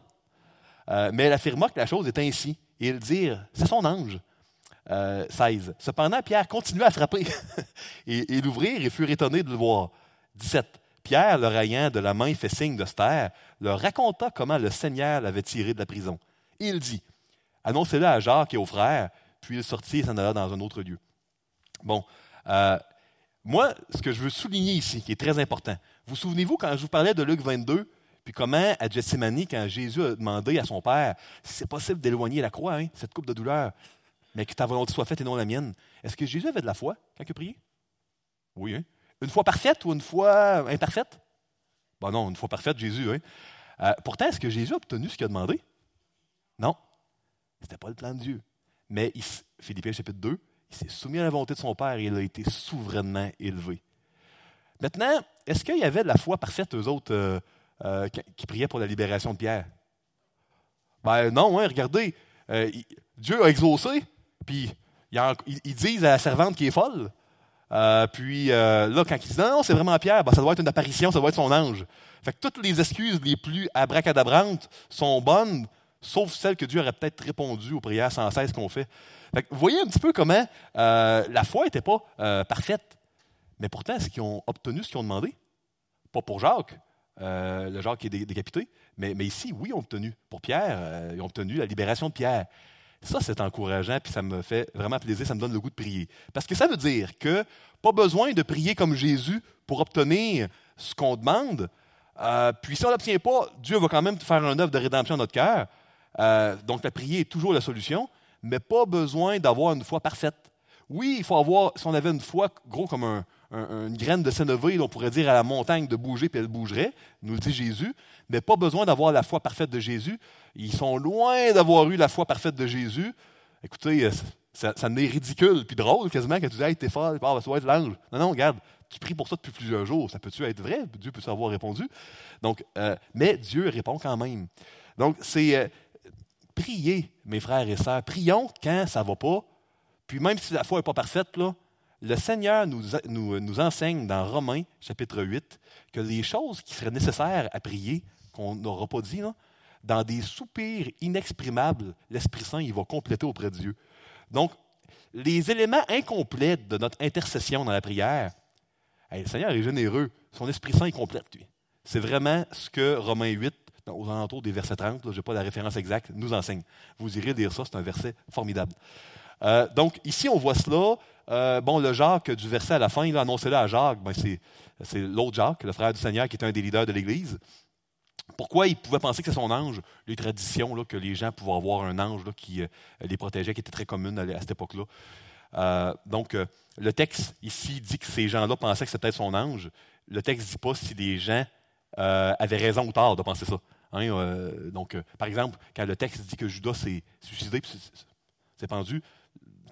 mais elle affirma que la chose est ainsi. Et ils dirent C'est son ange. 16. Cependant, Pierre continua à frapper et, et l'ouvrir et furent étonnés de le voir. 17. Pierre, le ayant de la main fait signe de se taire, leur raconta comment le Seigneur l'avait tiré de la prison. Il dit Annoncez-le à Jacques et aux frères. Puis il sortit et s'en alla dans un autre lieu. Bon, euh, moi, ce que je veux souligner ici, qui est très important, vous souvenez-vous quand je vous parlais de Luc 22, puis comment à Gethsemane, quand Jésus a demandé à son Père si c'est possible d'éloigner la croix, hein, cette coupe de douleur, mais que ta volonté soit faite et non la mienne, est-ce que Jésus avait de la foi quand il a prié? Oui, hein? Une foi parfaite ou une foi imparfaite? Ben non, une foi parfaite, Jésus. Euh, pourtant, est-ce que Jésus a obtenu ce qu'il a demandé? Non. Ce n'était pas le plan de Dieu. Mais Philippiens chapitre 2, il s'est soumis à la volonté de son Père et il a été souverainement élevé. Maintenant, est-ce qu'il y avait de la foi parfaite, eux autres, euh, euh, qui priaient pour la libération de Pierre? Ben non, hein, regardez, Dieu a exaucé, puis ils disent à la servante qui est folle. Euh, puis euh, là, quand il dit non, non c'est vraiment Pierre, ben, ça doit être une apparition, ça doit être son ange. Fait que toutes les excuses les plus abracadabrantes sont bonnes, sauf celles que Dieu aurait peut-être répondu aux prières sans cesse qu'on fait. fait que vous voyez un petit peu comment euh, la foi n'était pas parfaite. Mais pourtant, est-ce qu'ils ont obtenu ce qu'ils ont demandé? Pas pour Jacques, le Jacques qui est décapité, mais, mais ici, oui, ils ont obtenu. Pour Pierre, ils ont obtenu la libération de Pierre. Ça, c'est encourageant, puis ça me fait vraiment plaisir, ça me donne le goût de prier. Parce que ça veut dire que pas besoin de prier comme Jésus pour obtenir ce qu'on demande. Euh, puis si on l'obtient pas, Dieu va quand même faire un œuvre de rédemption dans notre cœur. Euh, donc la prière est toujours la solution, mais pas besoin d'avoir une foi parfaite. Oui, il faut avoir, si on avait une foi gros comme un, une graine de sénévé, on pourrait dire à la montagne de bouger, puis elle bougerait, nous le dit Jésus, mais pas besoin d'avoir la foi parfaite de Jésus. Ils sont loin d'avoir eu la foi parfaite de Jésus. Écoutez, euh, ça, n'est ridicule, puis drôle quasiment, quand tu dis Hey, t'es fort, ah, ça va être l'ange. Non, non, regarde, tu pries pour ça depuis plusieurs jours. Ça peut-tu être vrai? Dieu peut avoir répondu. Donc, euh, mais Dieu répond quand même. Donc, c'est euh, prier, mes frères et sœurs. Prions quand ça ne va pas. Puis même si la foi n'est pas parfaite, là, le Seigneur nous, nous, enseigne dans Romains chapitre 8 que les choses qui seraient nécessaires à prier, qu'on n'aura pas dit, dans des soupirs inexprimables, l'Esprit Saint il va compléter auprès de Dieu. Donc, les éléments incomplets de notre intercession dans la prière, le Seigneur est généreux, son Esprit Saint est complète, lui. C'est vraiment ce que Romains 8, aux alentours des versets 30, je n'ai pas la référence exacte, nous enseigne. Vous irez lire ça, c'est un verset formidable. Euh, donc, ici, on voit cela. Euh, bon, le Jacques du verset à la fin, il a annoncé là à Jacques, ben, c'est l'autre Jacques, le frère du Seigneur, qui était un des leaders de l'Église. Pourquoi il pouvait penser que c'est son ange? Les traditions, là, que les gens pouvaient avoir un ange qui euh, les protégeait, qui était très commune à, cette époque-là. Euh, donc, le texte ici dit que ces gens-là pensaient que c'était peut-être son ange. Le texte ne dit pas si les gens avaient raison ou tort de penser ça. Hein, donc, par exemple, quand le texte dit que Judas s'est suicidé, s'est pendu,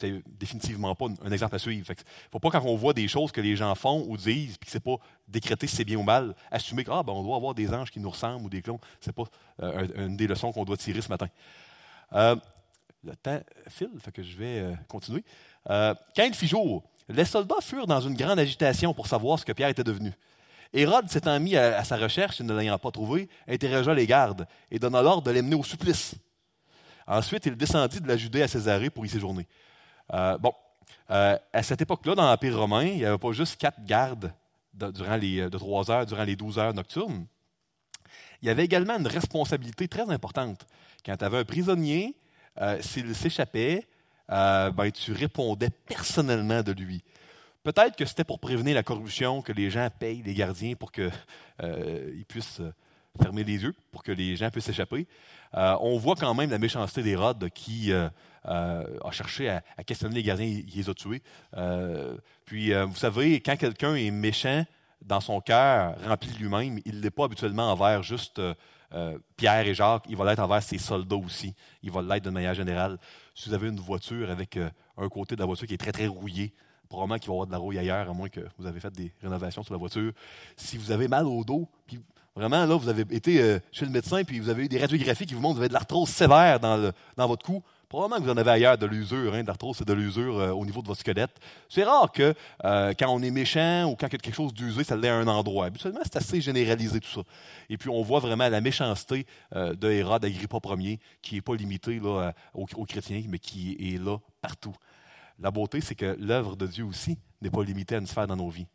c'est définitivement pas un exemple à suivre. Il ne faut pas, quand on voit des choses que les gens font ou disent, puis que ce pas décrété si c'est bien ou mal, assumer qu'on ah, ben, doit avoir des anges qui nous ressemblent ou des clones. Ce n'est pas euh, une des leçons qu'on doit tirer ce matin. Euh, le temps file, fait que je vais euh, continuer. quand il fit jour, les soldats furent dans une grande agitation pour savoir ce que Pierre était devenu. Hérode s'étant mis à, sa recherche et ne l'ayant pas trouvé, interrogea les gardes et donna l'ordre de l'emmener au supplice. Ensuite, il descendit de la Judée à Césarée pour y séjourner. Euh, bon, euh, à cette époque-là, dans l'Empire romain, il n'y avait pas juste quatre gardes de, durant les, heures durant les douze heures nocturnes. Il y avait également une responsabilité très importante. Quand tu avais un prisonnier, euh, s'il s'échappait, ben, tu répondais personnellement de lui. Peut-être que c'était pour prévenir la corruption que les gens payent les gardiens pour qu'ils puissent fermer les yeux, pour que les gens puissent s'échapper. on voit quand même la méchanceté d'Hérode qui euh, a cherché à, questionner les gardiens, il, les a tués. Euh, puis, euh, vous savez, quand quelqu'un est méchant dans son cœur, rempli de lui-même, il ne l'est pas habituellement envers juste Pierre et Jacques, il va l'être envers ses soldats aussi. Il va l'être de manière générale. Si vous avez une voiture avec un côté de la voiture qui est très, très rouillé, probablement qu'il va y avoir de la rouille ailleurs, à moins que vous avez fait des rénovations sur la voiture. Si vous avez mal au dos, puis vraiment, là, vous avez été chez le médecin, puis vous avez eu des radiographies qui vous montrent que vous avez de l'arthrose sévère dans, dans votre cou, Probablement que vous en avez ailleurs de l'usure, hein, d'arthrose, c'est de l'usure euh, au niveau de votre squelette. C'est rare que euh, quand on est méchant ou quand quelque chose d'usé, ça l'est à un endroit. Habituellement, c'est assez généralisé tout ça. Et puis, on voit vraiment la méchanceté euh, de Hérode Agrippa Ier, qui n'est pas limitée là, aux, chrétiens, mais qui est là partout. La beauté, c'est que l'œuvre de Dieu aussi n'est pas limitée à une sphère dans nos vies.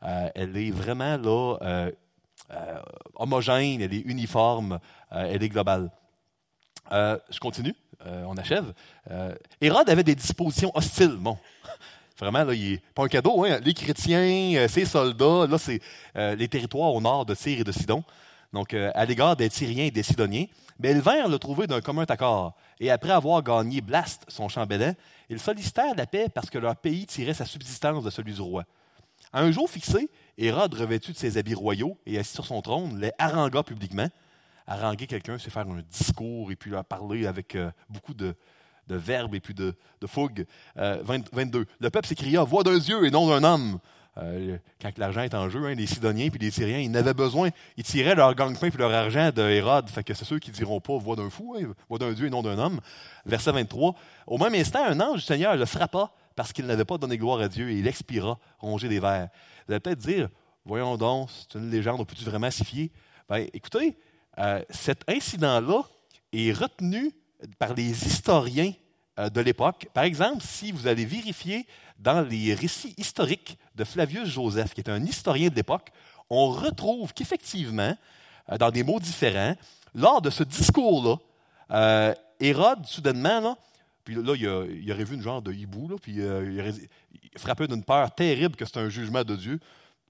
elle est vraiment là, homogène, elle est uniforme, elle est globale. je continue. Euh, on achève. Euh, Hérode avait des dispositions hostiles. Bon, vraiment, là, il n'est pas un cadeau. Hein. Les chrétiens, euh, ses soldats, là, c'est les territoires au nord de Tyr et de Sidon. Donc, à l'égard des Tyriens et des Sidoniens. Mais ils vinrent le trouver d'un commun accord. Et après avoir gagné Blast, son chambellan, ils sollicitèrent la paix parce que leur pays tirait sa subsistance de celui du roi. Un jour fixé, Hérode, revêtu de ses habits royaux et assis sur son trône, les harangua publiquement. Haranguer quelqu'un, c'est faire un discours et puis leur parler avec euh, beaucoup de, verbes et puis de, fougue. 22. Euh, Le peuple s'écria Voix d'un Dieu et non d'un homme. Euh, quand l'argent est en jeu, hein, les Sidoniens puis les Syriens, ils n'avaient besoin, ils tiraient leur gang-pain puis leur argent de Hérode. Fait que c'est ceux qui diront pas voix d'un fou, hein, voix d'un Dieu et non d'un homme. Verset 23. Au même instant, un ange du Seigneur le frappa parce qu'il n'avait pas donné gloire à Dieu et il expira, rongé des vers. Vous allez peut-être dire, voyons donc, c'est une légende, on peut-tu vraiment s'y fier? Ben, écoutez, euh, cet incident-là est retenu par les historiens euh, de l'époque. Par exemple, si vous allez vérifier dans les récits historiques de Flavius Joseph, qui est un historien de l'époque, on retrouve qu'effectivement, euh, dans des mots différents, lors de ce discours-là, Hérode, soudainement, puis là, il, aurait vu une genre de hibou, là, puis il, aurait, frappé d'une peur terrible que c'est un jugement de Dieu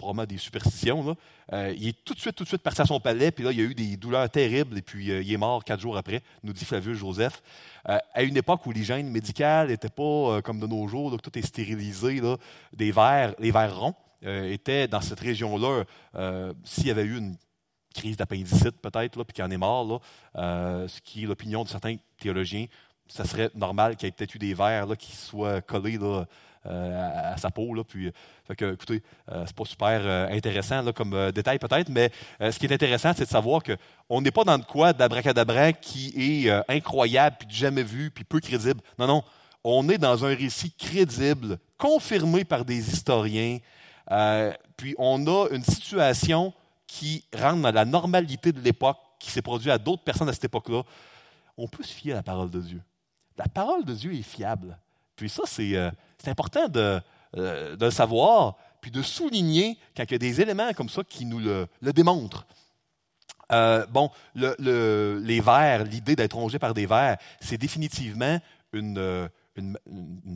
probablement des superstitions. Euh, il est tout de suite, tout de suite parti à son palais, puis là, il y a eu des douleurs terribles, et puis euh, il est mort quatre jours après, nous dit Flavius Joseph. Euh, à une époque où l'hygiène médicale n'était pas comme de nos jours, donc tout est stérilisé, des verres, les verres ronds étaient dans cette région-là, s'il y avait eu une crise d'appendicite peut-être, puis qu'il en est mort, ce qui est l'opinion de certains théologiens, ça serait normal qu'il y ait peut-être eu des verres qui soient collés là, euh, à, sa peau. Là, puis, fait que, écoutez, euh, c'est pas super euh, intéressant là, comme détail peut-être, mais ce qui est intéressant, c'est de savoir qu'on n'est pas dans de quoi d'abracadabra qui est incroyable, puis jamais vu, puis peu crédible. Non, non. On est dans un récit crédible, confirmé par des historiens, puis on a une situation qui rentre dans la normalité de l'époque, qui s'est produite à d'autres personnes à cette époque-là. On peut se fier à la parole de Dieu. La parole de Dieu est fiable. Puis ça, c'est c'est important de, euh, de, le savoir, puis de souligner quand il y a des éléments comme ça qui nous le, démontrent. Euh, bon, les vers, l'idée d'être rongé par des vers, c'est définitivement une, une,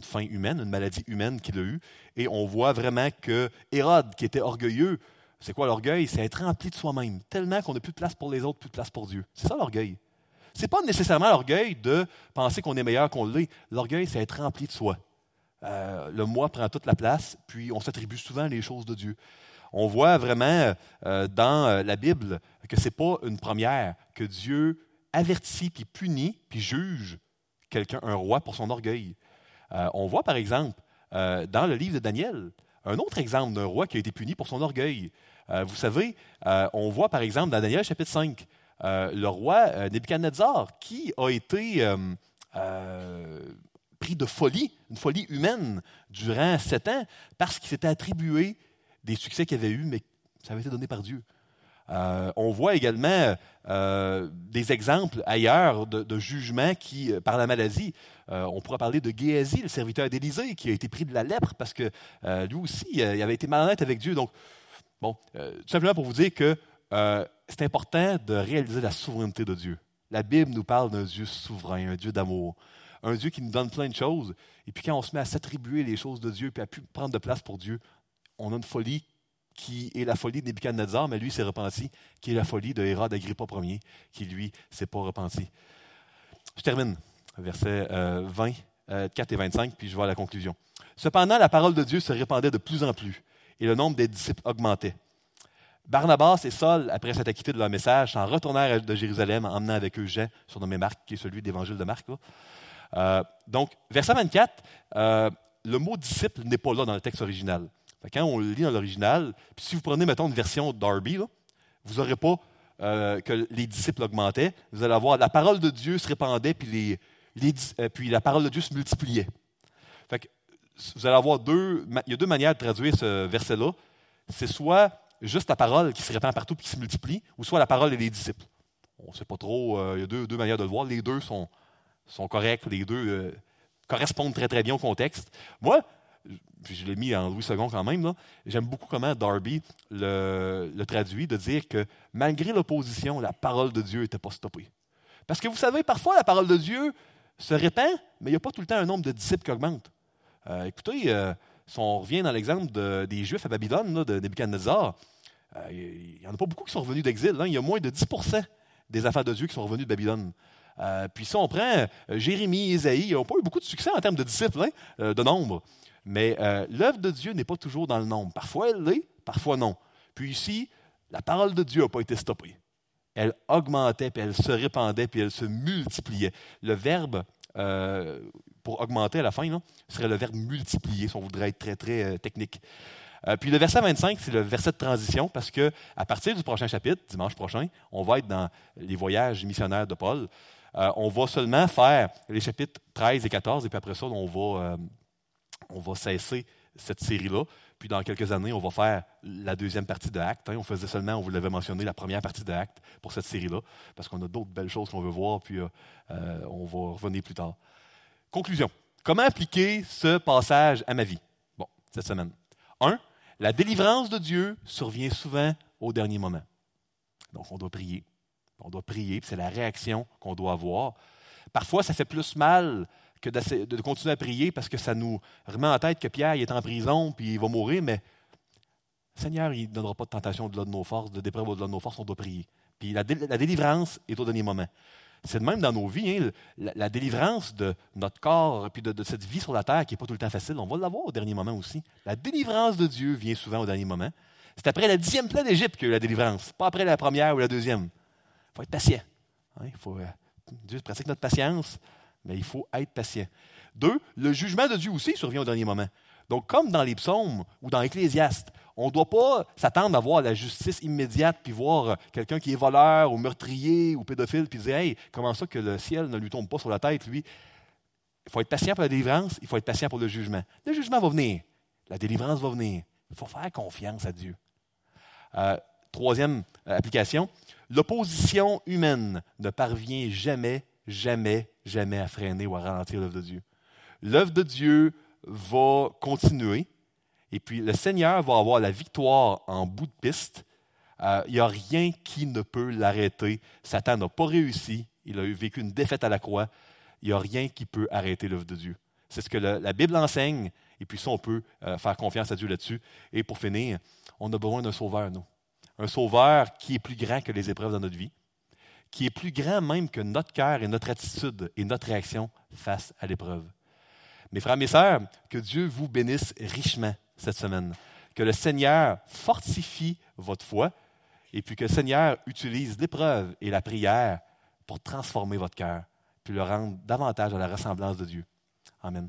fin humaine, une maladie humaine qu'il a eue. Et on voit vraiment que Hérode, qui était orgueilleux, c'est quoi l'orgueil? C'est être rempli de soi-même, tellement qu'on n'a plus de place pour les autres, plus de place pour Dieu. C'est ça l'orgueil. Ce n'est pas nécessairement l'orgueil de penser qu'on est meilleur qu'on l'est. L'orgueil, c'est être rempli de soi. Euh, le moi prend toute la place, puis on s'attribue souvent les choses de Dieu. On voit vraiment euh, dans euh, la Bible que ce n'est pas une première, que Dieu avertit, puis punit, puis juge quelqu'un, un roi, pour son orgueil. on voit par exemple dans le livre de Daniel un autre exemple d'un roi qui a été puni pour son orgueil. vous savez, on voit par exemple dans Daniel chapitre 5, le roi Nebuchadnezzar qui a été de folie, une folie humaine, durant sept ans, parce qu'il s'était attribué des succès qu'il avait eus, mais ça avait été donné par Dieu. Euh, on voit également euh, des exemples ailleurs de, jugements qui, euh, par la maladie, on pourra parler de Géasi, le serviteur d'Élisée, qui a été pris de la lèpre parce que lui aussi, il avait été malhonnête avec Dieu. Donc, bon, tout simplement pour vous dire que c'est important de réaliser la souveraineté de Dieu. La Bible nous parle d'un Dieu souverain, un Dieu d'amour un Dieu qui nous donne plein de choses. Et puis quand on se met à s'attribuer les choses de Dieu, puis à prendre de place pour Dieu, on a une folie qui est la folie de Nebuchadnezzar, mais lui s'est repenti, qui est la folie de Hérode Agrippa Ier, qui lui s'est pas repenti. Je termine, versets 20, euh, 4 euh, et 25, puis je vois la conclusion. Cependant, la parole de Dieu se répandait de plus en plus, et le nombre des disciples augmentait. Barnabas et Saul, après s'être acquittés de leur message, s'en retournèrent de Jérusalem, emmenant avec eux Jean, surnommé Marc, qui est celui d'évangile de Marc. Euh, donc, verset 24, euh, le mot disciple n'est pas là dans le texte original. quand on le lit dans l'original, si vous prenez, mettons, une version Darby, vous n'aurez pas euh, que les disciples augmentaient. Vous allez avoir la parole de Dieu se répandait, puis, la parole de Dieu se multipliait. vous allez avoir deux, il y a deux manières de traduire ce verset-là. C'est soit juste la parole qui se répand partout et qui se multiplie, ou soit la parole les disciples. On ne sait pas trop, il y a deux, manières de le voir. Les deux sont, sont corrects, les deux euh, correspondent très bien au contexte. Moi, je l'ai mis en Louis II quand même, j'aime beaucoup comment Darby le, traduit, de dire que malgré l'opposition, la parole de Dieu n'était pas stoppée. Parce que vous savez, parfois la parole de Dieu se répand, mais il n'y a pas tout le temps un nombre de disciples qui augmente. Euh, écoutez, euh, si on revient dans l'exemple des Juifs à Babylone, de Nebuchadnezzar, il n'y en a pas beaucoup qui sont revenus d'exil. Hein. Il y a moins de 10% des affaires de Dieu qui sont revenus de Babylone. Euh, puis si on prend euh, Jérémie, Isaïe, ils n'ont pas eu beaucoup de succès en termes de disciples, hein, euh, de nombre. Mais euh, l'œuvre de Dieu n'est pas toujours dans le nombre. Parfois elle l'est, parfois non. Puis ici, la parole de Dieu n'a pas été stoppée. Elle augmentait, puis elle se répandait, puis elle se multipliait. Le verbe euh, pour augmenter à la fin serait le verbe multiplier, si on voudrait être très, très euh, technique. Puis le verset 25, c'est le verset de transition, parce que à partir du prochain chapitre, dimanche prochain, on va être dans les voyages missionnaires de Paul. on va seulement faire les chapitres 13 et 14, et puis après ça, on va on va cesser cette série-là. Puis dans quelques années, on va faire la deuxième partie de Acte. Hein. On faisait seulement, on vous l'avait mentionné, la première partie de Acte pour cette série-là, parce qu'on a d'autres belles choses qu'on veut voir, puis euh, euh, on va revenir plus tard. Conclusion. Comment appliquer ce passage à ma vie? Bon, cette semaine. Un, la délivrance de Dieu survient souvent au dernier moment. Donc, on doit prier. On doit prier, c'est la réaction qu'on doit avoir. Parfois, ça fait plus mal que de continuer à prier parce que ça nous remet en tête que Pierre est en prison puis il va mourir, mais Seigneur, il ne donnera pas de tentation au-delà de nos forces, de d'épreuve au-delà de nos forces, on doit prier. Puis la, délivrance est au dernier moment. C'est de même dans nos vies. Hein, la, délivrance de notre corps, puis de, cette vie sur la terre qui n'est pas tout le temps facile, on va l'avoir au dernier moment aussi. La délivrance de Dieu vient souvent au dernier moment. C'est après la dixième plaie d'Égypte que la délivrance, pas après la première ou la deuxième. Il faut être patient. Hein, faut, euh, pratique notre patience mais il faut être patient. Deux, le jugement de Dieu aussi survient au dernier moment. Donc, comme dans les psaumes ou dans l'Ecclésiaste, on ne doit pas s'attendre à voir la justice immédiate, puis voir quelqu'un qui est voleur ou meurtrier ou pédophile, puis dire Hey, comment ça que le ciel ne lui tombe pas sur la tête, lui? Il faut être patient pour la délivrance, il faut être patient pour le jugement. Le jugement va venir, la délivrance va venir. Il faut faire confiance à Dieu. Euh, troisième euh, application l'opposition humaine ne parvient jamais jamais, jamais à freiner ou à ralentir l'œuvre de Dieu. L'œuvre de Dieu va continuer et puis le Seigneur va avoir la victoire en bout de piste. Euh, il n'y a rien qui ne peut l'arrêter. Satan n'a pas réussi. Il a vécu une défaite à la croix. Il n'y a rien qui peut arrêter l'œuvre de Dieu. C'est ce que la Bible enseigne. Et puis ça, on peut euh, faire confiance à Dieu là-dessus. Et pour finir, on a besoin d'un sauveur, nous. Un sauveur qui est plus grand que les épreuves dans notre vie qui est plus grand même que notre cœur et notre attitude et notre réaction face à l'épreuve. Mes frères, mes sœurs, que Dieu vous bénisse richement cette semaine. Que le Seigneur fortifie votre foi et puis que le Seigneur utilise l'épreuve et la prière pour transformer votre cœur, puis le rendre davantage à la ressemblance de Dieu. Amen.